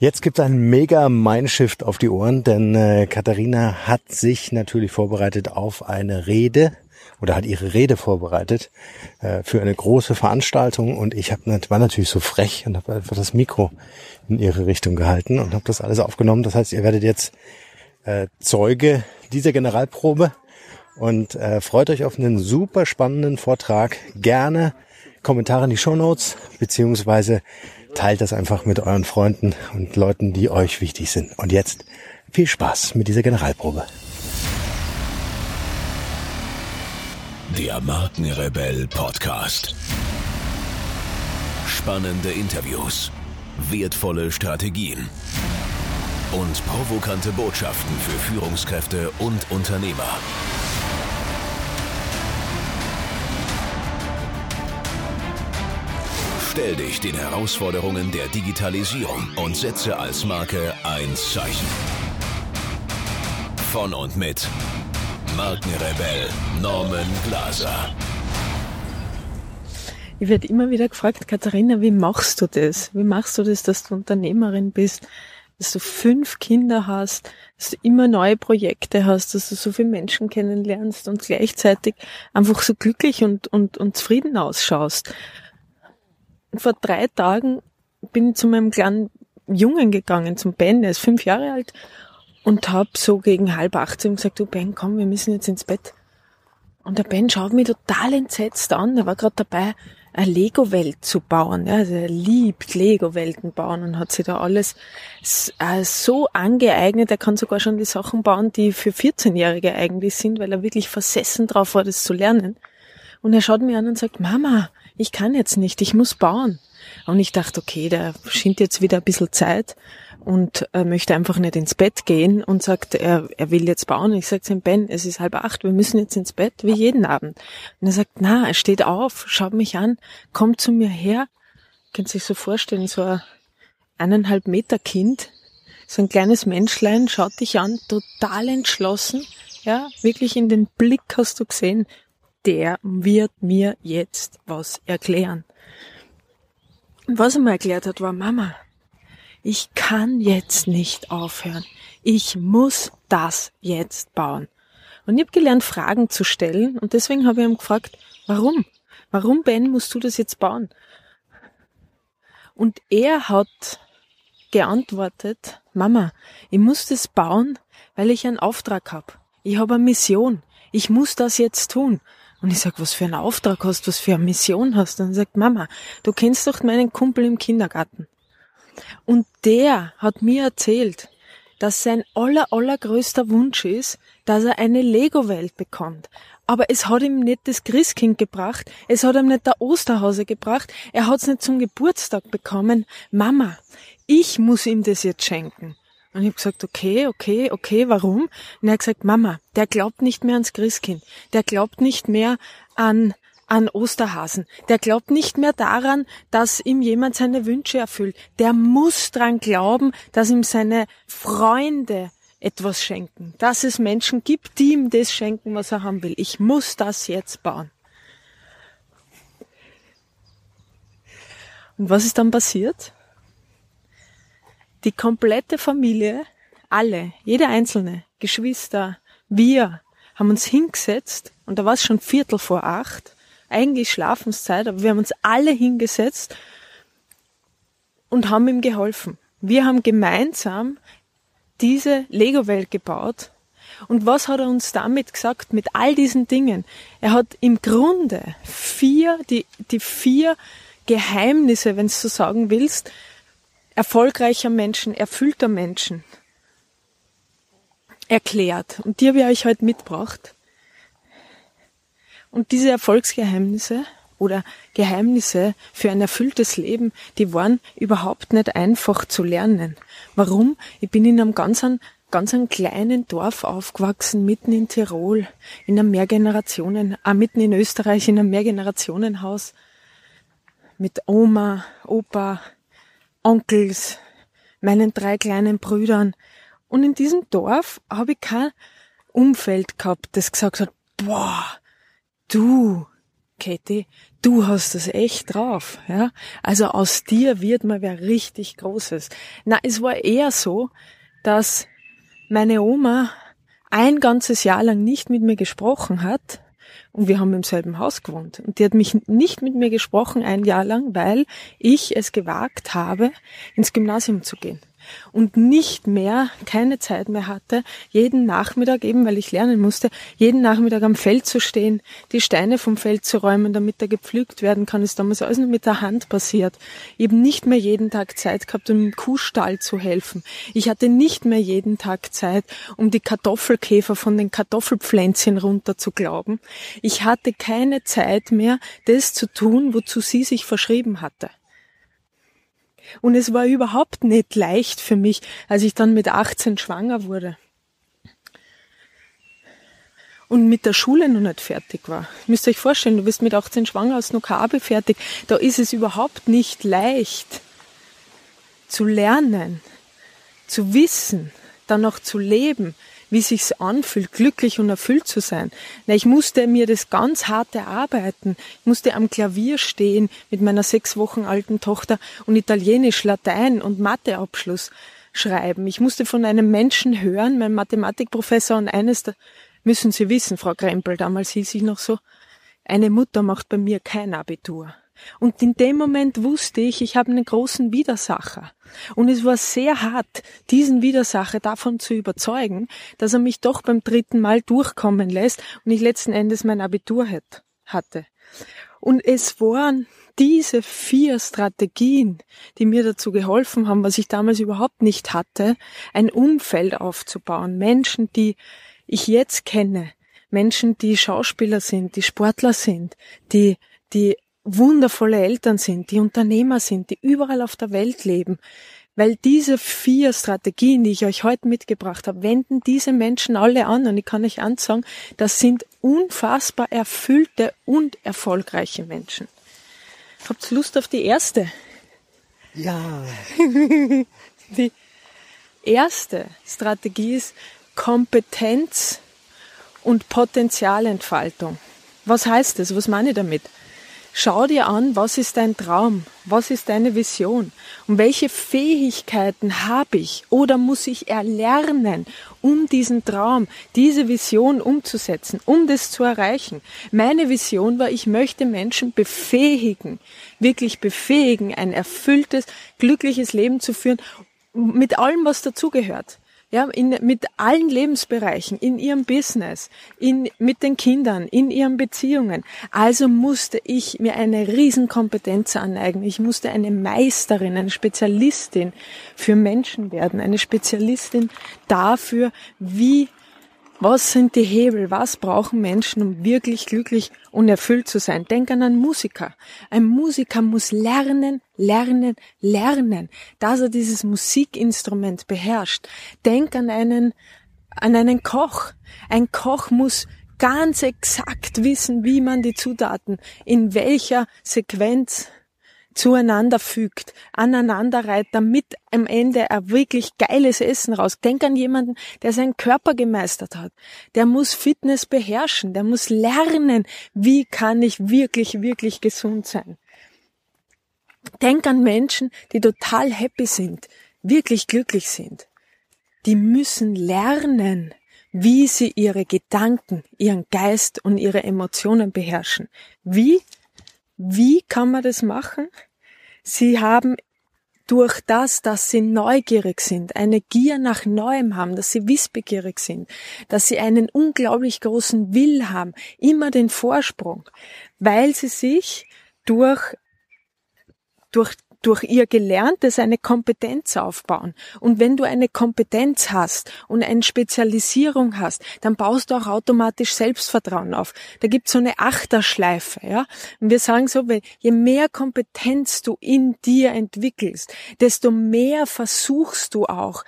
Jetzt gibt ein mega Mindshift auf die Ohren, denn äh, Katharina hat sich natürlich vorbereitet auf eine Rede oder hat ihre Rede vorbereitet äh, für eine große Veranstaltung und ich hab, war natürlich so frech und habe einfach das Mikro in ihre Richtung gehalten und habe das alles aufgenommen. Das heißt, ihr werdet jetzt äh, Zeuge dieser Generalprobe und äh, freut euch auf einen super spannenden Vortrag. Gerne Kommentare in die Show Notes beziehungsweise teilt das einfach mit euren Freunden und Leuten, die euch wichtig sind. Und jetzt viel Spaß mit dieser Generalprobe. Der Markenrebell Podcast. Spannende Interviews, wertvolle Strategien und provokante Botschaften für Führungskräfte und Unternehmer. Stell dich den Herausforderungen der Digitalisierung und setze als Marke ein Zeichen. Von und mit Markenrebell Norman Glaser. Ich werde immer wieder gefragt, Katharina, wie machst du das? Wie machst du das, dass du Unternehmerin bist, dass du fünf Kinder hast, dass du immer neue Projekte hast, dass du so viele Menschen kennenlernst und gleichzeitig einfach so glücklich und, und, und zufrieden ausschaust? Vor drei Tagen bin ich zu meinem kleinen Jungen gegangen, zum Ben, der ist fünf Jahre alt, und hab so gegen halb acht zu ihm gesagt, du Ben, komm, wir müssen jetzt ins Bett. Und der Ben schaut mich total entsetzt an, der war gerade dabei, eine Lego-Welt zu bauen. Ja, also er liebt Lego-Welten bauen und hat sich da alles äh, so angeeignet. Er kann sogar schon die Sachen bauen, die für 14-Jährige eigentlich sind, weil er wirklich versessen drauf war, das zu lernen. Und er schaut mich an und sagt, Mama, ich kann jetzt nicht, ich muss bauen. Und ich dachte, okay, der schint jetzt wieder ein bisschen Zeit und äh, möchte einfach nicht ins Bett gehen und sagt, er, er will jetzt bauen. Und ich sage ihm, Ben, es ist halb acht, wir müssen jetzt ins Bett, wie jeden Abend. Und er sagt, na, er steht auf, schaut mich an, kommt zu mir her. Könnt sich so vorstellen, so ein eineinhalb Meter Kind, so ein kleines Menschlein, schaut dich an, total entschlossen, ja, wirklich in den Blick hast du gesehen, der wird mir jetzt was erklären. Und was er mir erklärt hat, war Mama, ich kann jetzt nicht aufhören. Ich muss das jetzt bauen. Und ich habe gelernt, Fragen zu stellen und deswegen habe ich ihm gefragt, warum? Warum, Ben, musst du das jetzt bauen? Und er hat geantwortet, Mama, ich muss das bauen, weil ich einen Auftrag habe. Ich habe eine Mission. Ich muss das jetzt tun. Und ich sag, was für einen Auftrag hast, was für eine Mission hast? Und er sagt, Mama, du kennst doch meinen Kumpel im Kindergarten. Und der hat mir erzählt, dass sein aller, allergrößter Wunsch ist, dass er eine Lego-Welt bekommt. Aber es hat ihm nicht das Christkind gebracht, es hat ihm nicht der Osterhase gebracht, er hat es nicht zum Geburtstag bekommen. Mama, ich muss ihm das jetzt schenken. Und ich habe gesagt, okay, okay, okay, warum? Und er hat gesagt, Mama, der glaubt nicht mehr ans Christkind. Der glaubt nicht mehr an, an Osterhasen. Der glaubt nicht mehr daran, dass ihm jemand seine Wünsche erfüllt. Der muss dran glauben, dass ihm seine Freunde etwas schenken. Dass es Menschen gibt, die ihm das schenken, was er haben will. Ich muss das jetzt bauen. Und was ist dann passiert? Die komplette Familie, alle, jede einzelne, Geschwister, wir haben uns hingesetzt und da war es schon Viertel vor acht, eigentlich Schlafenszeit, aber wir haben uns alle hingesetzt und haben ihm geholfen. Wir haben gemeinsam diese Lego-Welt gebaut. Und was hat er uns damit gesagt mit all diesen Dingen? Er hat im Grunde vier, die, die vier Geheimnisse, wenn du so sagen willst, erfolgreicher Menschen, erfüllter Menschen erklärt. Und die habe ich euch heute mitgebracht. Und diese Erfolgsgeheimnisse oder Geheimnisse für ein erfülltes Leben, die waren überhaupt nicht einfach zu lernen. Warum? Ich bin in einem ganz, ganz einem kleinen Dorf aufgewachsen, mitten in Tirol, in einem Mehrgenerationen, äh, mitten in Österreich, in einem Mehrgenerationenhaus, mit Oma, Opa, Onkels, meinen drei kleinen Brüdern. Und in diesem Dorf habe ich kein Umfeld gehabt, das gesagt hat, boah, du, Katie, du hast es echt drauf, ja. Also aus dir wird mal wer richtig Großes. Na, es war eher so, dass meine Oma ein ganzes Jahr lang nicht mit mir gesprochen hat und wir haben im selben Haus gewohnt. Und die hat mich nicht mit mir gesprochen ein Jahr lang, weil ich es gewagt habe, ins Gymnasium zu gehen und nicht mehr, keine Zeit mehr hatte, jeden Nachmittag, eben weil ich lernen musste, jeden Nachmittag am Feld zu stehen, die Steine vom Feld zu räumen, damit er gepflügt werden kann, ist damals alles nur mit der Hand passiert. Eben nicht mehr jeden Tag Zeit gehabt, um im Kuhstall zu helfen. Ich hatte nicht mehr jeden Tag Zeit, um die Kartoffelkäfer von den Kartoffelpflänzchen runter zu glauben. Ich hatte keine Zeit mehr, das zu tun, wozu sie sich verschrieben hatte. Und es war überhaupt nicht leicht für mich, als ich dann mit 18 schwanger wurde. Und mit der Schule noch nicht fertig war. Ihr müsst euch vorstellen, du bist mit 18 schwanger, noch keine fertig. Da ist es überhaupt nicht leicht zu lernen, zu wissen, dann noch zu leben, wie sich's anfühlt, glücklich und erfüllt zu sein. Na, ich musste mir das ganz hart erarbeiten. Ich musste am Klavier stehen mit meiner sechs Wochen alten Tochter und Italienisch, Latein und Matheabschluss schreiben. Ich musste von einem Menschen hören, mein Mathematikprofessor und eines, müssen Sie wissen, Frau Krempel, damals hieß ich noch so, eine Mutter macht bei mir kein Abitur. Und in dem Moment wusste ich, ich habe einen großen Widersacher. Und es war sehr hart, diesen Widersacher davon zu überzeugen, dass er mich doch beim dritten Mal durchkommen lässt und ich letzten Endes mein Abitur hatte. Und es waren diese vier Strategien, die mir dazu geholfen haben, was ich damals überhaupt nicht hatte, ein Umfeld aufzubauen. Menschen, die ich jetzt kenne. Menschen, die Schauspieler sind, die Sportler sind, die, die wundervolle Eltern sind, die Unternehmer sind, die überall auf der Welt leben. Weil diese vier Strategien, die ich euch heute mitgebracht habe, wenden diese Menschen alle an. Und ich kann euch ansagen, das sind unfassbar erfüllte und erfolgreiche Menschen. Habt Lust auf die erste? Ja. die erste Strategie ist Kompetenz und Potenzialentfaltung. Was heißt das? Was meine ich damit? Schau dir an, was ist dein Traum? Was ist deine Vision? Und welche Fähigkeiten habe ich oder muss ich erlernen, um diesen Traum, diese Vision umzusetzen, um das zu erreichen? Meine Vision war, ich möchte Menschen befähigen, wirklich befähigen, ein erfülltes, glückliches Leben zu führen, mit allem, was dazugehört ja, in, mit allen Lebensbereichen, in ihrem Business, in, mit den Kindern, in ihren Beziehungen. Also musste ich mir eine Riesenkompetenz aneignen. Ich musste eine Meisterin, eine Spezialistin für Menschen werden, eine Spezialistin dafür, wie was sind die Hebel? Was brauchen Menschen, um wirklich glücklich und erfüllt zu sein? Denk an einen Musiker. Ein Musiker muss lernen, lernen, lernen, dass er dieses Musikinstrument beherrscht. Denk an einen, an einen Koch. Ein Koch muss ganz exakt wissen, wie man die Zutaten in welcher Sequenz zueinander fügt, aneinander reiht, damit am Ende ein wirklich geiles Essen raus. Denk an jemanden, der seinen Körper gemeistert hat. Der muss Fitness beherrschen, der muss lernen, wie kann ich wirklich, wirklich gesund sein. Denk an Menschen, die total happy sind, wirklich glücklich sind. Die müssen lernen, wie sie ihre Gedanken, ihren Geist und ihre Emotionen beherrschen. Wie? Wie kann man das machen? Sie haben durch das, dass sie neugierig sind, eine Gier nach Neuem haben, dass sie wissbegierig sind, dass sie einen unglaublich großen Will haben, immer den Vorsprung, weil sie sich durch, durch durch ihr Gelerntes eine Kompetenz aufbauen. Und wenn du eine Kompetenz hast und eine Spezialisierung hast, dann baust du auch automatisch Selbstvertrauen auf. Da gibt's so eine Achterschleife, ja. Und wir sagen so, je mehr Kompetenz du in dir entwickelst, desto mehr versuchst du auch,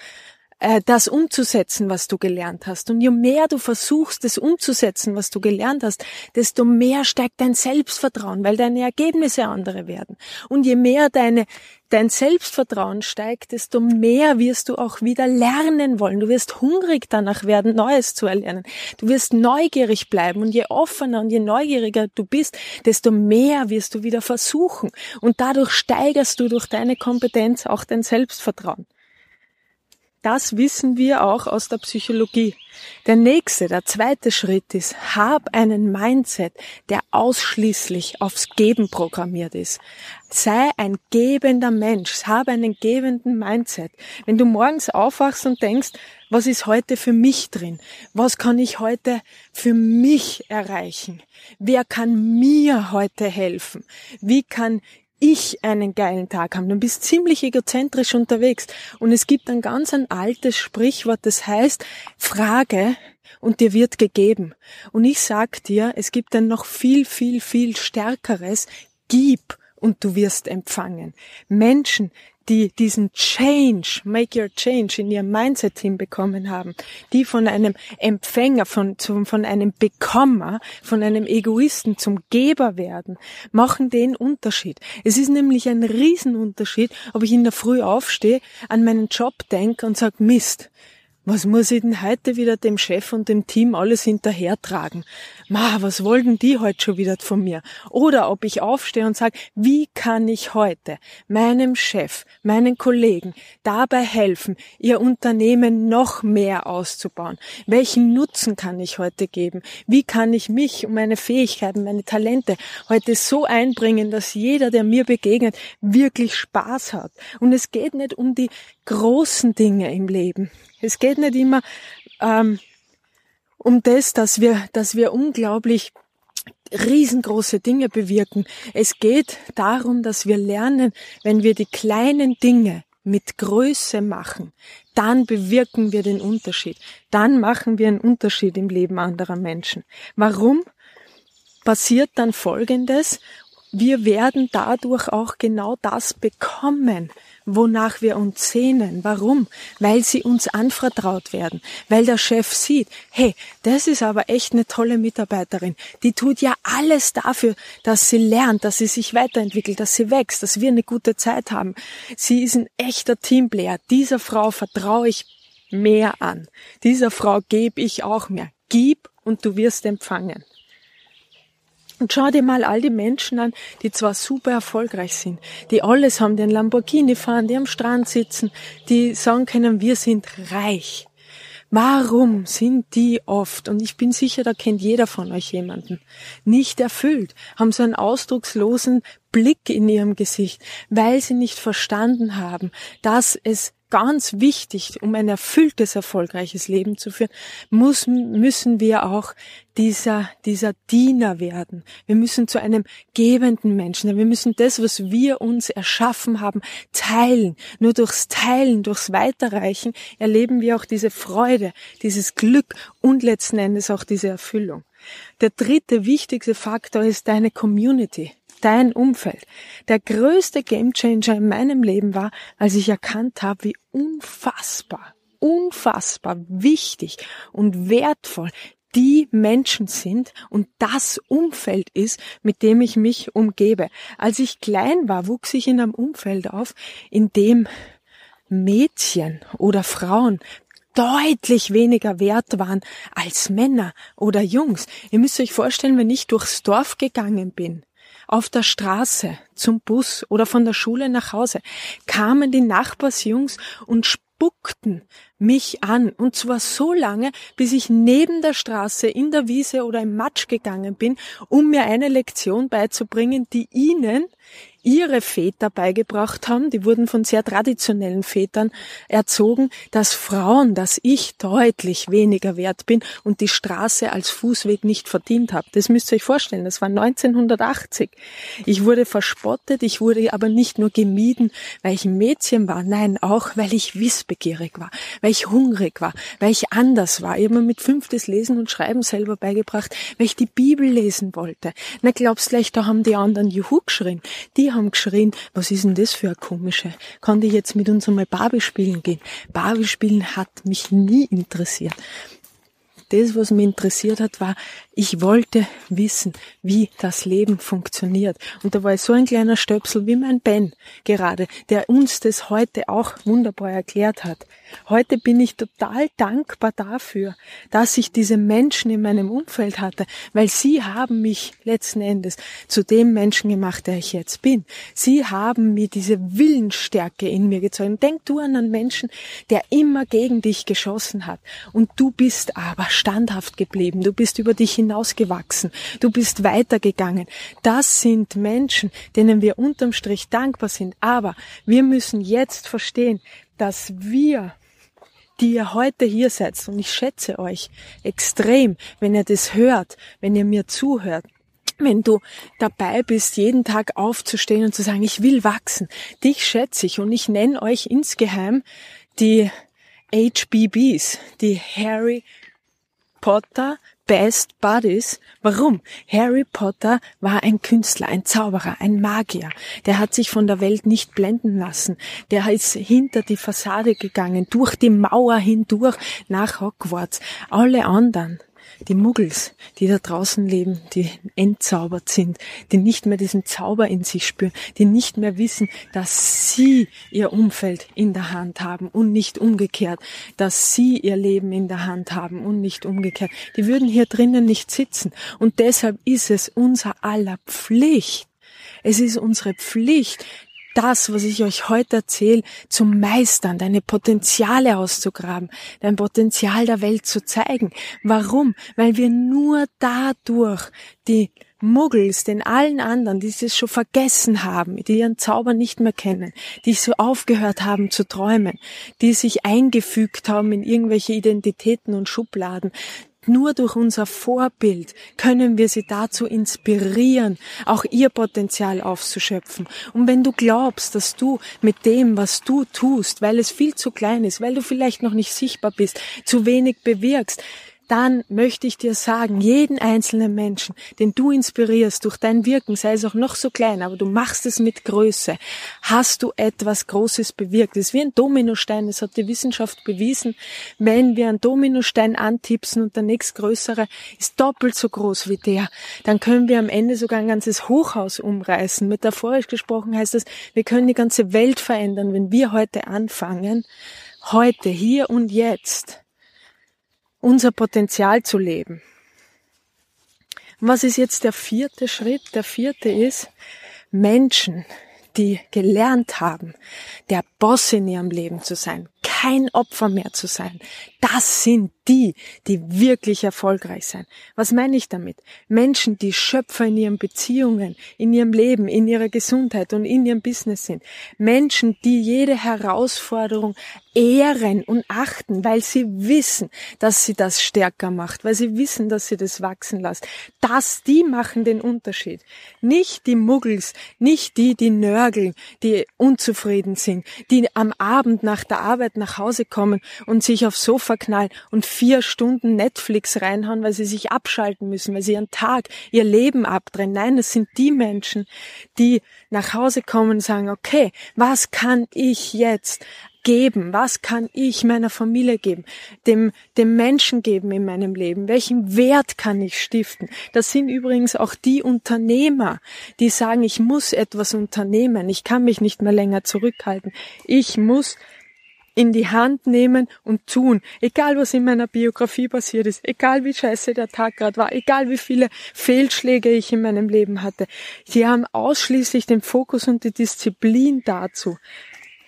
äh, das umzusetzen, was du gelernt hast. Und je mehr du versuchst, das umzusetzen, was du gelernt hast, desto mehr steigt dein Selbstvertrauen, weil deine Ergebnisse andere werden. Und je mehr deine dein Selbstvertrauen steigt, desto mehr wirst du auch wieder lernen wollen. Du wirst hungrig danach werden, Neues zu erlernen. Du wirst neugierig bleiben und je offener und je neugieriger du bist, desto mehr wirst du wieder versuchen. Und dadurch steigerst du durch deine Kompetenz auch dein Selbstvertrauen. Das wissen wir auch aus der Psychologie. Der nächste, der zweite Schritt ist, hab einen Mindset, der ausschließlich aufs Geben programmiert ist. Sei ein gebender Mensch, habe einen gebenden Mindset. Wenn du morgens aufwachst und denkst, was ist heute für mich drin? Was kann ich heute für mich erreichen? Wer kann mir heute helfen? Wie kann ich einen geilen Tag haben. Du bist ziemlich egozentrisch unterwegs. Und es gibt ein ganz ein altes Sprichwort, das heißt, frage und dir wird gegeben. Und ich sag dir, es gibt ein noch viel, viel, viel stärkeres, gib und du wirst empfangen. Menschen, die diesen Change, make your change in ihrem Mindset hinbekommen haben, die von einem Empfänger, von, zum, von einem Bekommer, von einem Egoisten zum Geber werden, machen den Unterschied. Es ist nämlich ein Riesenunterschied, ob ich in der Früh aufstehe, an meinen Job denke und sage, Mist, was muss ich denn heute wieder dem Chef und dem Team alles hinterhertragen? Ma, was wollten die heute schon wieder von mir? Oder ob ich aufstehe und sage, wie kann ich heute meinem Chef, meinen Kollegen dabei helfen, ihr Unternehmen noch mehr auszubauen? Welchen Nutzen kann ich heute geben? Wie kann ich mich und meine Fähigkeiten, meine Talente heute so einbringen, dass jeder, der mir begegnet, wirklich Spaß hat? Und es geht nicht um die großen Dinge im Leben. Es geht nicht immer ähm, um das, dass wir, dass wir unglaublich riesengroße Dinge bewirken. Es geht darum, dass wir lernen, wenn wir die kleinen Dinge mit Größe machen, dann bewirken wir den Unterschied. Dann machen wir einen Unterschied im Leben anderer Menschen. Warum? Passiert dann Folgendes. Wir werden dadurch auch genau das bekommen, wonach wir uns sehnen. Warum? Weil sie uns anvertraut werden, weil der Chef sieht, hey, das ist aber echt eine tolle Mitarbeiterin. Die tut ja alles dafür, dass sie lernt, dass sie sich weiterentwickelt, dass sie wächst, dass wir eine gute Zeit haben. Sie ist ein echter Teamplayer. Dieser Frau vertraue ich mehr an. Dieser Frau gebe ich auch mehr. Gib und du wirst empfangen. Und schau dir mal all die Menschen an, die zwar super erfolgreich sind, die alles haben, die einen Lamborghini fahren, die am Strand sitzen, die sagen können, wir sind reich. Warum sind die oft, und ich bin sicher, da kennt jeder von euch jemanden, nicht erfüllt, haben so einen ausdruckslosen Blick in ihrem Gesicht, weil sie nicht verstanden haben, dass es ganz wichtig, um ein erfülltes, erfolgreiches Leben zu führen, muss, müssen wir auch dieser, dieser Diener werden. Wir müssen zu einem gebenden Menschen. Wir müssen das, was wir uns erschaffen haben, teilen. Nur durchs Teilen, durchs Weiterreichen erleben wir auch diese Freude, dieses Glück und letzten Endes auch diese Erfüllung. Der dritte wichtigste Faktor ist deine Community dein Umfeld. Der größte Gamechanger in meinem Leben war, als ich erkannt habe, wie unfassbar, unfassbar wichtig und wertvoll die Menschen sind und das Umfeld ist, mit dem ich mich umgebe. Als ich klein war, wuchs ich in einem Umfeld auf, in dem Mädchen oder Frauen deutlich weniger wert waren als Männer oder Jungs. Ihr müsst euch vorstellen, wenn ich durchs Dorf gegangen bin, auf der Straße zum Bus oder von der Schule nach Hause kamen die Nachbarsjungs und spuckten mich an. Und zwar so lange, bis ich neben der Straße in der Wiese oder im Matsch gegangen bin, um mir eine Lektion beizubringen, die ihnen ihre Väter beigebracht haben, die wurden von sehr traditionellen Vätern erzogen, dass Frauen, dass ich deutlich weniger wert bin und die Straße als Fußweg nicht verdient habe. Das müsst ihr euch vorstellen, das war 1980. Ich wurde verspottet, ich wurde aber nicht nur gemieden, weil ich ein Mädchen war, nein, auch weil ich wissbegierig war, weil ich hungrig war, weil ich anders war. Ich habe mir mit fünf das Lesen und Schreiben selber beigebracht, weil ich die Bibel lesen wollte. Na glaubst gleich, da haben die anderen Juhu geschrien. Die haben geschrien, was ist denn das für eine komische? Kann die jetzt mit uns einmal Barbie spielen gehen? Barbie spielen hat mich nie interessiert das, was mich interessiert hat, war, ich wollte wissen, wie das Leben funktioniert. Und da war so ein kleiner Stöpsel wie mein Ben gerade, der uns das heute auch wunderbar erklärt hat. Heute bin ich total dankbar dafür, dass ich diese Menschen in meinem Umfeld hatte, weil sie haben mich letzten Endes zu dem Menschen gemacht, der ich jetzt bin. Sie haben mir diese Willensstärke in mir gezogen. Denk du an einen Menschen, der immer gegen dich geschossen hat und du bist aber standhaft geblieben. Du bist über dich hinausgewachsen. Du bist weitergegangen. Das sind Menschen, denen wir unterm Strich dankbar sind. Aber wir müssen jetzt verstehen, dass wir die ihr heute hier seid, und ich schätze euch extrem, wenn ihr das hört, wenn ihr mir zuhört, wenn du dabei bist, jeden Tag aufzustehen und zu sagen, ich will wachsen, dich schätze ich und ich nenne euch insgeheim die HBBs, die Harry Potter Best Buddies. Warum? Harry Potter war ein Künstler, ein Zauberer, ein Magier. Der hat sich von der Welt nicht blenden lassen. Der ist hinter die Fassade gegangen, durch die Mauer hindurch nach Hogwarts. Alle anderen die Muggels, die da draußen leben, die entzaubert sind, die nicht mehr diesen Zauber in sich spüren, die nicht mehr wissen, dass sie ihr Umfeld in der Hand haben und nicht umgekehrt, dass sie ihr Leben in der Hand haben und nicht umgekehrt. Die würden hier drinnen nicht sitzen. Und deshalb ist es unser aller Pflicht, es ist unsere Pflicht, das, was ich euch heute erzähle, zu meistern, deine Potenziale auszugraben, dein Potenzial der Welt zu zeigen. Warum? Weil wir nur dadurch die Muggels, den allen anderen, die es schon vergessen haben, die ihren Zauber nicht mehr kennen, die so aufgehört haben zu träumen, die sich eingefügt haben in irgendwelche Identitäten und Schubladen, nur durch unser Vorbild können wir sie dazu inspirieren, auch ihr Potenzial aufzuschöpfen. Und wenn du glaubst, dass du mit dem, was du tust, weil es viel zu klein ist, weil du vielleicht noch nicht sichtbar bist, zu wenig bewirkst, dann möchte ich dir sagen, jeden einzelnen Menschen, den du inspirierst durch dein Wirken, sei es auch noch so klein, aber du machst es mit Größe, hast du etwas Großes bewirkt. Es ist wie ein Dominostein, das hat die Wissenschaft bewiesen. Wenn wir einen Dominostein antipsen und der nächstgrößere ist doppelt so groß wie der, dann können wir am Ende sogar ein ganzes Hochhaus umreißen. Metaphorisch gesprochen heißt das, wir können die ganze Welt verändern, wenn wir heute anfangen, heute, hier und jetzt unser Potenzial zu leben. was ist jetzt der vierte Schritt? Der vierte ist, Menschen, die gelernt haben, der Boss in ihrem Leben zu sein, kein Opfer mehr zu sein, das sind die, die wirklich erfolgreich sein. Was meine ich damit? Menschen, die Schöpfer in ihren Beziehungen, in ihrem Leben, in ihrer Gesundheit und in ihrem Business sind. Menschen, die jede Herausforderung ehren und achten, weil sie wissen, dass sie das stärker macht, weil sie wissen, dass sie das wachsen lässt. Das, die machen den Unterschied. Nicht die Muggels, nicht die, die nörgeln, die unzufrieden sind, die am Abend nach der Arbeit nach Hause kommen und sich aufs Sofa knallen und vier Stunden Netflix reinhauen, weil sie sich abschalten müssen, weil sie ihren Tag, ihr Leben abdrehen. Nein, das sind die Menschen, die nach Hause kommen und sagen, okay, was kann ich jetzt geben? Was kann ich meiner Familie geben? Dem, dem Menschen geben in meinem Leben? Welchen Wert kann ich stiften? Das sind übrigens auch die Unternehmer, die sagen, ich muss etwas unternehmen. Ich kann mich nicht mehr länger zurückhalten. Ich muss in die Hand nehmen und tun. Egal was in meiner Biografie passiert ist, egal wie scheiße der Tag gerade war, egal wie viele Fehlschläge ich in meinem Leben hatte. Sie haben ausschließlich den Fokus und die Disziplin dazu.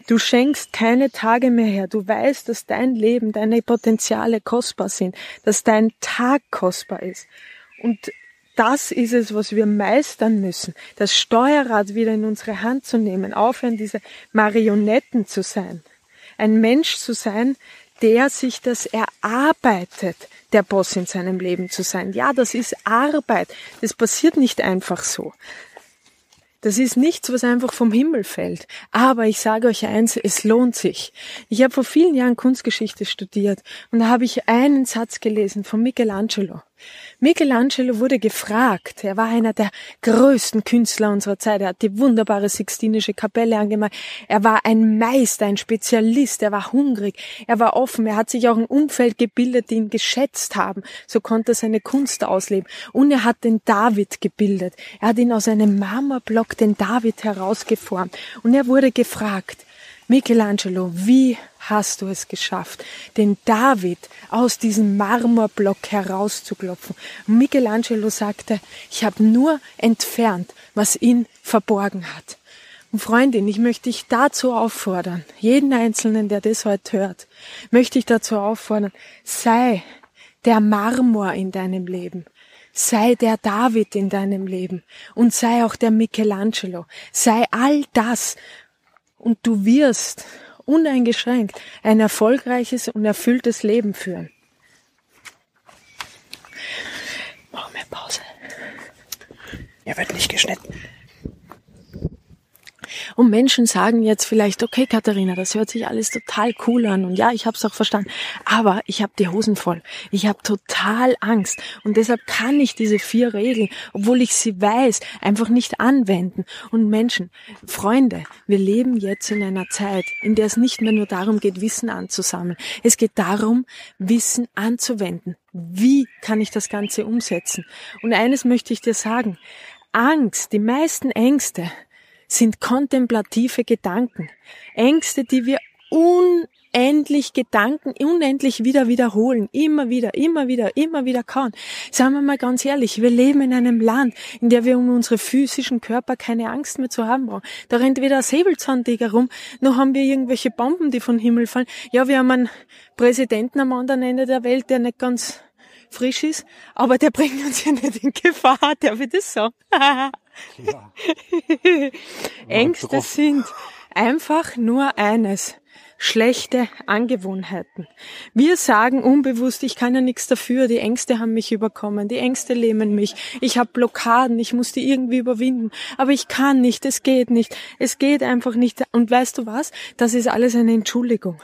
Du schenkst keine Tage mehr her. Du weißt, dass dein Leben, deine Potenziale kostbar sind, dass dein Tag kostbar ist. Und das ist es, was wir meistern müssen. Das Steuerrad wieder in unsere Hand zu nehmen, aufhören, diese Marionetten zu sein ein Mensch zu sein, der sich das erarbeitet, der Boss in seinem Leben zu sein. Ja, das ist Arbeit. Das passiert nicht einfach so. Das ist nichts, was einfach vom Himmel fällt. Aber ich sage euch eins, es lohnt sich. Ich habe vor vielen Jahren Kunstgeschichte studiert und da habe ich einen Satz gelesen von Michelangelo. Michelangelo wurde gefragt. Er war einer der größten Künstler unserer Zeit. Er hat die wunderbare Sixtinische Kapelle angemalt. Er war ein Meister, ein Spezialist. Er war hungrig. Er war offen. Er hat sich auch ein Umfeld gebildet, die ihn geschätzt haben. So konnte er seine Kunst ausleben. Und er hat den David gebildet. Er hat ihn aus einem Marmorblock den David herausgeformt. Und er wurde gefragt, Michelangelo, wie hast du es geschafft, den David aus diesem Marmorblock herauszuklopfen? Michelangelo sagte, ich habe nur entfernt, was ihn verborgen hat. Und Freundin, ich möchte dich dazu auffordern, jeden Einzelnen, der das heute hört, möchte ich dazu auffordern, sei der Marmor in deinem Leben. Sei der David in deinem Leben und sei auch der Michelangelo. Sei all das, und du wirst uneingeschränkt ein erfolgreiches und erfülltes Leben führen. Machen wir Pause. Er wird nicht geschnitten. Und Menschen sagen jetzt vielleicht, okay, Katharina, das hört sich alles total cool an und ja, ich habe es auch verstanden, aber ich habe die Hosen voll. Ich habe total Angst und deshalb kann ich diese vier Regeln, obwohl ich sie weiß, einfach nicht anwenden. Und Menschen, Freunde, wir leben jetzt in einer Zeit, in der es nicht mehr nur darum geht, Wissen anzusammeln. Es geht darum, Wissen anzuwenden. Wie kann ich das Ganze umsetzen? Und eines möchte ich dir sagen. Angst, die meisten Ängste sind kontemplative Gedanken. Ängste, die wir unendlich Gedanken, unendlich wieder wiederholen, immer wieder, immer wieder, immer wieder kauen. Sagen wir mal ganz ehrlich, wir leben in einem Land, in dem wir um unsere physischen Körper keine Angst mehr zu haben brauchen. Da rennt weder ein Säbelzahntiger rum, noch haben wir irgendwelche Bomben, die vom Himmel fallen. Ja, wir haben einen Präsidenten am anderen Ende der Welt, der nicht ganz frisch ist, aber der bringt uns ja nicht in Gefahr, darf ich das sagen? Ja. Ängste sind einfach nur eines. Schlechte Angewohnheiten. Wir sagen unbewusst, ich kann ja nichts dafür, die Ängste haben mich überkommen, die Ängste lähmen mich, ich habe Blockaden, ich muss die irgendwie überwinden, aber ich kann nicht, es geht nicht, es geht einfach nicht. Und weißt du was? Das ist alles eine Entschuldigung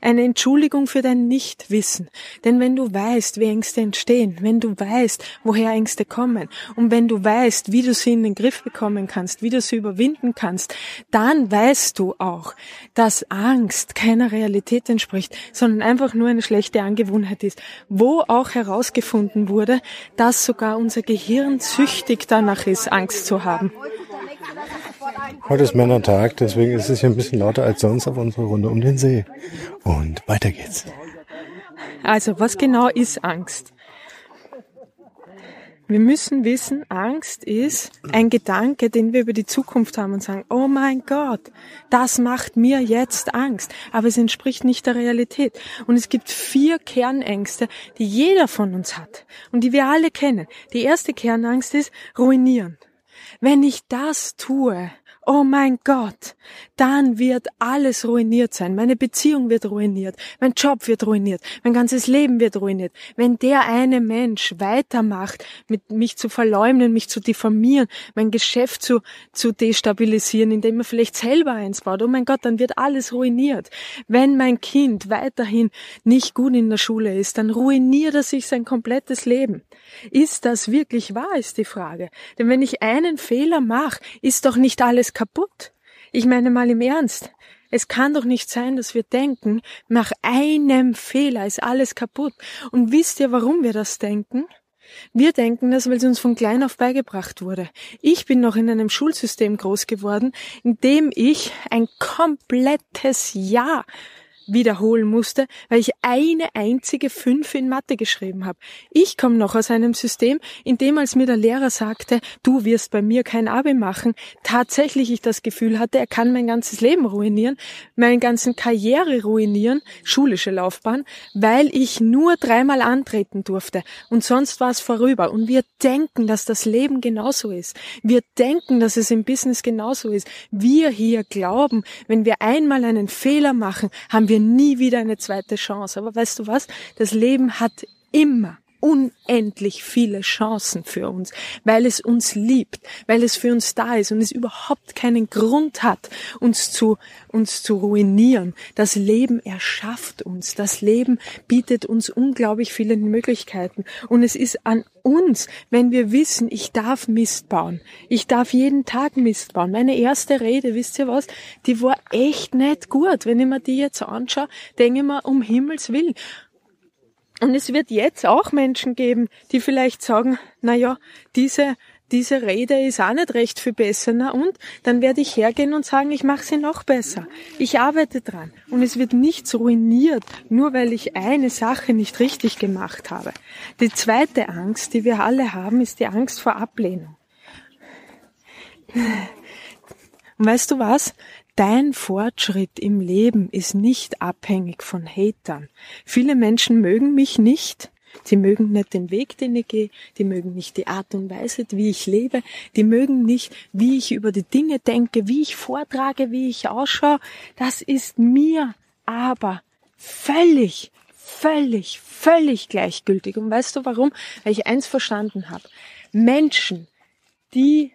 eine Entschuldigung für dein Nichtwissen. Denn wenn du weißt, wie Ängste entstehen, wenn du weißt, woher Ängste kommen und wenn du weißt, wie du sie in den Griff bekommen kannst, wie du sie überwinden kannst, dann weißt du auch, dass Angst keiner Realität entspricht, sondern einfach nur eine schlechte Angewohnheit ist, wo auch herausgefunden wurde, dass sogar unser Gehirn süchtig danach ist, Angst zu haben. Heute ist Männertag, deswegen ist es hier ein bisschen lauter als sonst auf unserer Runde um den See. Und weiter geht's. Also, was genau ist Angst? Wir müssen wissen, Angst ist ein Gedanke, den wir über die Zukunft haben und sagen, oh mein Gott, das macht mir jetzt Angst. Aber es entspricht nicht der Realität. Und es gibt vier Kernängste, die jeder von uns hat und die wir alle kennen. Die erste Kernangst ist ruinieren. Wenn ich das tue, oh mein Gott, dann wird alles ruiniert sein. Meine Beziehung wird ruiniert, mein Job wird ruiniert, mein ganzes Leben wird ruiniert. Wenn der eine Mensch weitermacht, mit mich zu verleumden, mich zu diffamieren, mein Geschäft zu, zu destabilisieren, indem er vielleicht selber eins baut, oh mein Gott, dann wird alles ruiniert. Wenn mein Kind weiterhin nicht gut in der Schule ist, dann ruiniert er sich sein komplettes Leben. Ist das wirklich wahr, ist die Frage. Denn wenn ich einen Fehler mache, ist doch nicht alles kaputt. Ich meine mal im Ernst. Es kann doch nicht sein, dass wir denken, nach einem Fehler ist alles kaputt. Und wisst ihr, warum wir das denken? Wir denken das, weil es uns von klein auf beigebracht wurde. Ich bin noch in einem Schulsystem groß geworden, in dem ich ein komplettes Jahr wiederholen musste, weil ich eine einzige Fünf in Mathe geschrieben habe. Ich komme noch aus einem System, in dem als mir der Lehrer sagte, du wirst bei mir kein Abi machen, tatsächlich ich das Gefühl hatte, er kann mein ganzes Leben ruinieren, meinen ganzen Karriere ruinieren, schulische Laufbahn, weil ich nur dreimal antreten durfte und sonst war es vorüber. Und wir denken, dass das Leben genauso ist. Wir denken, dass es im Business genauso ist. Wir hier glauben, wenn wir einmal einen Fehler machen, haben wir nie wieder eine zweite Chance. Aber weißt du was? Das Leben hat immer unendlich viele Chancen für uns, weil es uns liebt, weil es für uns da ist und es überhaupt keinen Grund hat, uns zu, uns zu ruinieren. Das Leben erschafft uns. Das Leben bietet uns unglaublich viele Möglichkeiten. Und es ist an uns, wenn wir wissen, ich darf Mist bauen. Ich darf jeden Tag Mist bauen. Meine erste Rede, wisst ihr was? Die war echt nicht gut. Wenn ich mir die jetzt anschaue, denke ich mir, um Himmels Willen. Und es wird jetzt auch Menschen geben, die vielleicht sagen, na ja, diese, diese Rede ist auch nicht recht viel besser. Na und? Dann werde ich hergehen und sagen, ich mache sie noch besser. Ich arbeite dran. Und es wird nichts ruiniert, nur weil ich eine Sache nicht richtig gemacht habe. Die zweite Angst, die wir alle haben, ist die Angst vor Ablehnung. Und weißt du was? Dein Fortschritt im Leben ist nicht abhängig von Hatern. Viele Menschen mögen mich nicht. Sie mögen nicht den Weg, den ich gehe. Die mögen nicht die Art und Weise, wie ich lebe. Die mögen nicht, wie ich über die Dinge denke, wie ich vortrage, wie ich ausschaue. Das ist mir aber völlig, völlig, völlig gleichgültig. Und weißt du warum? Weil ich eins verstanden habe. Menschen, die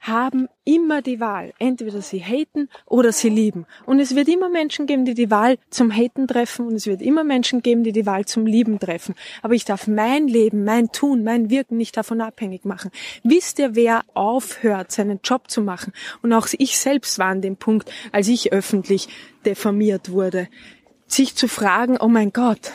haben immer die Wahl. Entweder sie haten oder sie lieben. Und es wird immer Menschen geben, die die Wahl zum Haten treffen und es wird immer Menschen geben, die die Wahl zum Lieben treffen. Aber ich darf mein Leben, mein Tun, mein Wirken nicht davon abhängig machen. Wisst ihr, wer aufhört, seinen Job zu machen? Und auch ich selbst war an dem Punkt, als ich öffentlich diffamiert wurde, sich zu fragen, oh mein Gott,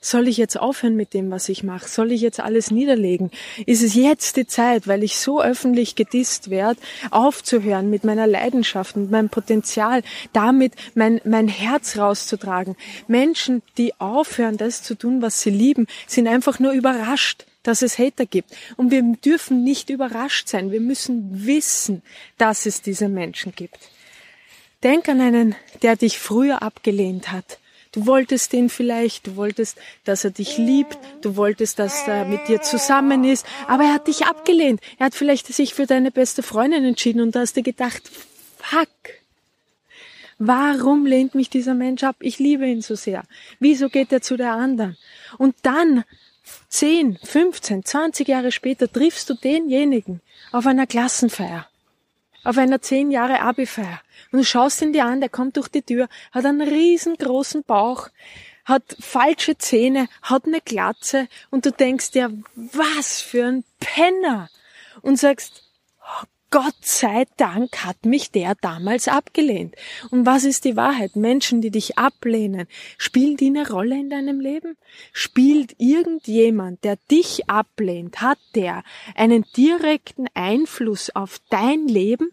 soll ich jetzt aufhören mit dem, was ich mache? Soll ich jetzt alles niederlegen? Ist es jetzt die Zeit, weil ich so öffentlich gedisst werde, aufzuhören mit meiner Leidenschaft und meinem Potenzial, damit mein, mein Herz rauszutragen? Menschen, die aufhören, das zu tun, was sie lieben, sind einfach nur überrascht dass es Hater gibt. Und wir dürfen nicht überrascht sein. Wir müssen wissen, dass es diese Menschen gibt. Denk an einen, der dich früher abgelehnt hat Du wolltest den vielleicht, du wolltest, dass er dich liebt, du wolltest, dass er mit dir zusammen ist, aber er hat dich abgelehnt. Er hat vielleicht sich für deine beste Freundin entschieden und da hast du gedacht, fuck. Warum lehnt mich dieser Mensch ab? Ich liebe ihn so sehr. Wieso geht er zu der anderen? Und dann, 10, 15, 20 Jahre später, triffst du denjenigen auf einer Klassenfeier auf einer zehn Jahre Abi-Feier. Und du schaust ihn dir an, der kommt durch die Tür, hat einen riesengroßen Bauch, hat falsche Zähne, hat eine Glatze und du denkst dir, was für ein Penner! Und sagst, Gott sei Dank hat mich der damals abgelehnt. Und was ist die Wahrheit? Menschen, die dich ablehnen, spielen die eine Rolle in deinem Leben? Spielt irgendjemand, der dich ablehnt, hat der einen direkten Einfluss auf dein Leben,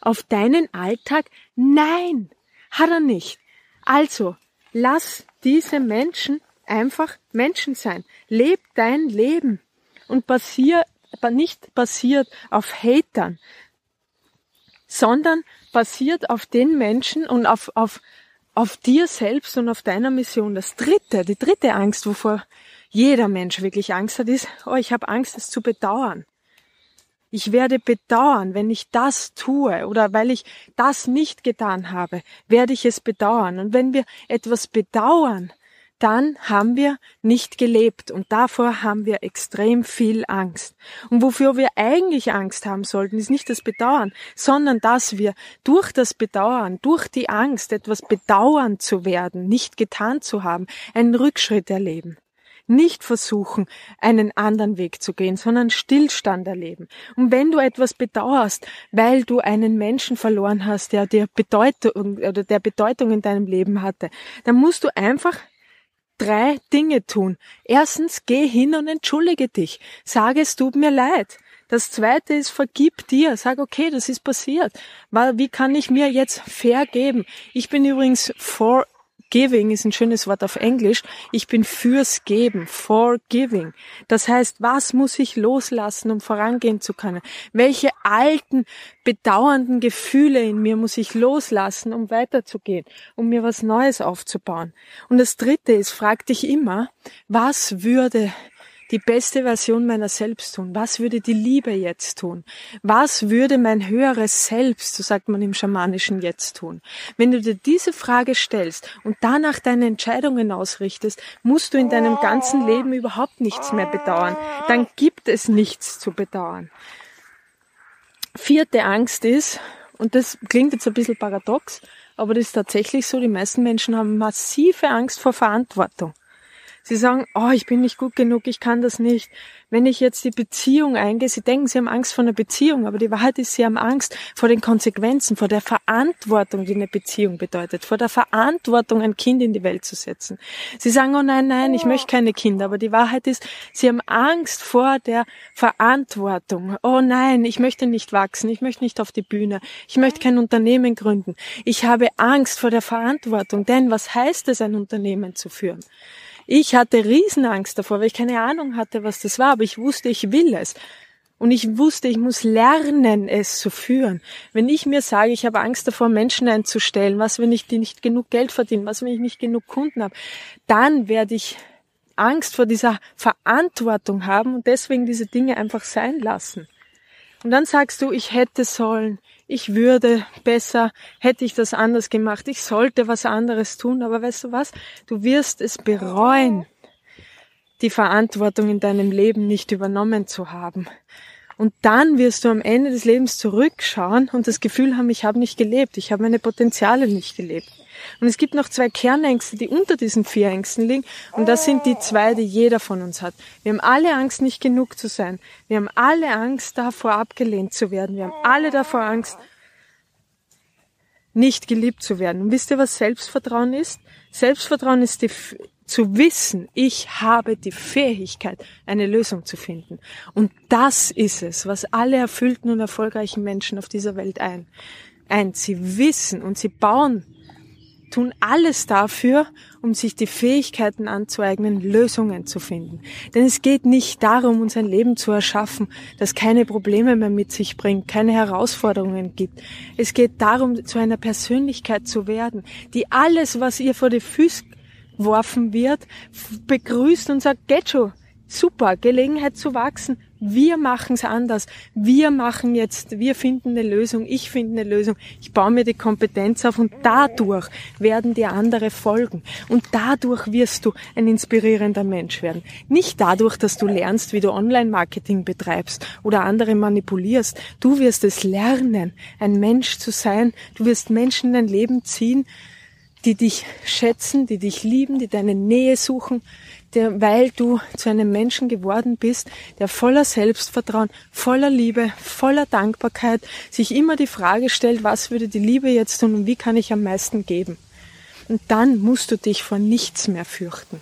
auf deinen Alltag? Nein, hat er nicht. Also, lass diese Menschen einfach Menschen sein. Leb dein Leben und basier nicht basiert auf Hatern, sondern basiert auf den Menschen und auf, auf, auf dir selbst und auf deiner Mission. Das dritte, die dritte Angst, wovor jeder Mensch wirklich Angst hat, ist, oh, ich habe Angst, es zu bedauern. Ich werde bedauern, wenn ich das tue oder weil ich das nicht getan habe, werde ich es bedauern. Und wenn wir etwas bedauern, dann haben wir nicht gelebt und davor haben wir extrem viel Angst. Und wofür wir eigentlich Angst haben sollten, ist nicht das Bedauern, sondern dass wir durch das Bedauern, durch die Angst, etwas bedauern zu werden, nicht getan zu haben, einen Rückschritt erleben. Nicht versuchen, einen anderen Weg zu gehen, sondern Stillstand erleben. Und wenn du etwas bedauerst, weil du einen Menschen verloren hast, der dir Bedeutung oder der Bedeutung in deinem Leben hatte, dann musst du einfach drei Dinge tun. Erstens, geh hin und entschuldige dich. Sage, es tut mir leid. Das zweite ist, vergib dir. Sag, okay, das ist passiert. Wie kann ich mir jetzt vergeben? Ich bin übrigens for Giving ist ein schönes Wort auf Englisch. Ich bin fürs Geben, for giving. Das heißt, was muss ich loslassen, um vorangehen zu können? Welche alten, bedauernden Gefühle in mir muss ich loslassen, um weiterzugehen, um mir was Neues aufzubauen? Und das dritte ist, frag dich immer, was würde die beste Version meiner selbst tun? Was würde die Liebe jetzt tun? Was würde mein höheres Selbst, so sagt man im schamanischen jetzt tun? Wenn du dir diese Frage stellst und danach deine Entscheidungen ausrichtest, musst du in deinem ganzen Leben überhaupt nichts mehr bedauern. Dann gibt es nichts zu bedauern. Vierte Angst ist, und das klingt jetzt ein bisschen paradox, aber das ist tatsächlich so, die meisten Menschen haben massive Angst vor Verantwortung. Sie sagen, oh, ich bin nicht gut genug, ich kann das nicht. Wenn ich jetzt die Beziehung eingehe, Sie denken, Sie haben Angst vor einer Beziehung, aber die Wahrheit ist, Sie haben Angst vor den Konsequenzen, vor der Verantwortung, die eine Beziehung bedeutet, vor der Verantwortung, ein Kind in die Welt zu setzen. Sie sagen, oh nein, nein, ich möchte keine Kinder, aber die Wahrheit ist, Sie haben Angst vor der Verantwortung. Oh nein, ich möchte nicht wachsen, ich möchte nicht auf die Bühne, ich möchte kein Unternehmen gründen. Ich habe Angst vor der Verantwortung, denn was heißt es, ein Unternehmen zu führen? Ich hatte Riesenangst davor, weil ich keine Ahnung hatte, was das war, aber ich wusste, ich will es. Und ich wusste, ich muss lernen, es zu führen. Wenn ich mir sage, ich habe Angst davor, Menschen einzustellen, was, wenn ich die nicht genug Geld verdiene, was, wenn ich nicht genug Kunden habe, dann werde ich Angst vor dieser Verantwortung haben und deswegen diese Dinge einfach sein lassen. Und dann sagst du, ich hätte sollen, ich würde besser, hätte ich das anders gemacht, ich sollte was anderes tun, aber weißt du was, du wirst es bereuen, die Verantwortung in deinem Leben nicht übernommen zu haben. Und dann wirst du am Ende des Lebens zurückschauen und das Gefühl haben, ich habe nicht gelebt, ich habe meine Potenziale nicht gelebt. Und es gibt noch zwei Kernängste, die unter diesen vier Ängsten liegen. Und das sind die zwei, die jeder von uns hat. Wir haben alle Angst, nicht genug zu sein. Wir haben alle Angst, davor abgelehnt zu werden. Wir haben alle davor Angst, nicht geliebt zu werden. Und wisst ihr, was Selbstvertrauen ist? Selbstvertrauen ist die, zu wissen, ich habe die Fähigkeit, eine Lösung zu finden. Und das ist es, was alle erfüllten und erfolgreichen Menschen auf dieser Welt ein. Ein, sie wissen und sie bauen tun alles dafür, um sich die Fähigkeiten anzueignen, Lösungen zu finden. Denn es geht nicht darum, uns ein Leben zu erschaffen, das keine Probleme mehr mit sich bringt, keine Herausforderungen gibt. Es geht darum, zu einer Persönlichkeit zu werden, die alles, was ihr vor die Füße geworfen wird, begrüßt und sagt, geht super, Gelegenheit zu wachsen, wir machen es anders. Wir machen jetzt, wir finden eine Lösung, ich finde eine Lösung, ich baue mir die Kompetenz auf und dadurch werden dir andere folgen. Und dadurch wirst du ein inspirierender Mensch werden. Nicht dadurch, dass du lernst, wie du Online-Marketing betreibst oder andere manipulierst. Du wirst es lernen, ein Mensch zu sein. Du wirst Menschen in dein Leben ziehen, die dich schätzen, die dich lieben, die deine Nähe suchen, der, weil du zu einem Menschen geworden bist, der voller Selbstvertrauen, voller Liebe, voller Dankbarkeit sich immer die Frage stellt, was würde die Liebe jetzt tun und wie kann ich am meisten geben. Und dann musst du dich vor nichts mehr fürchten.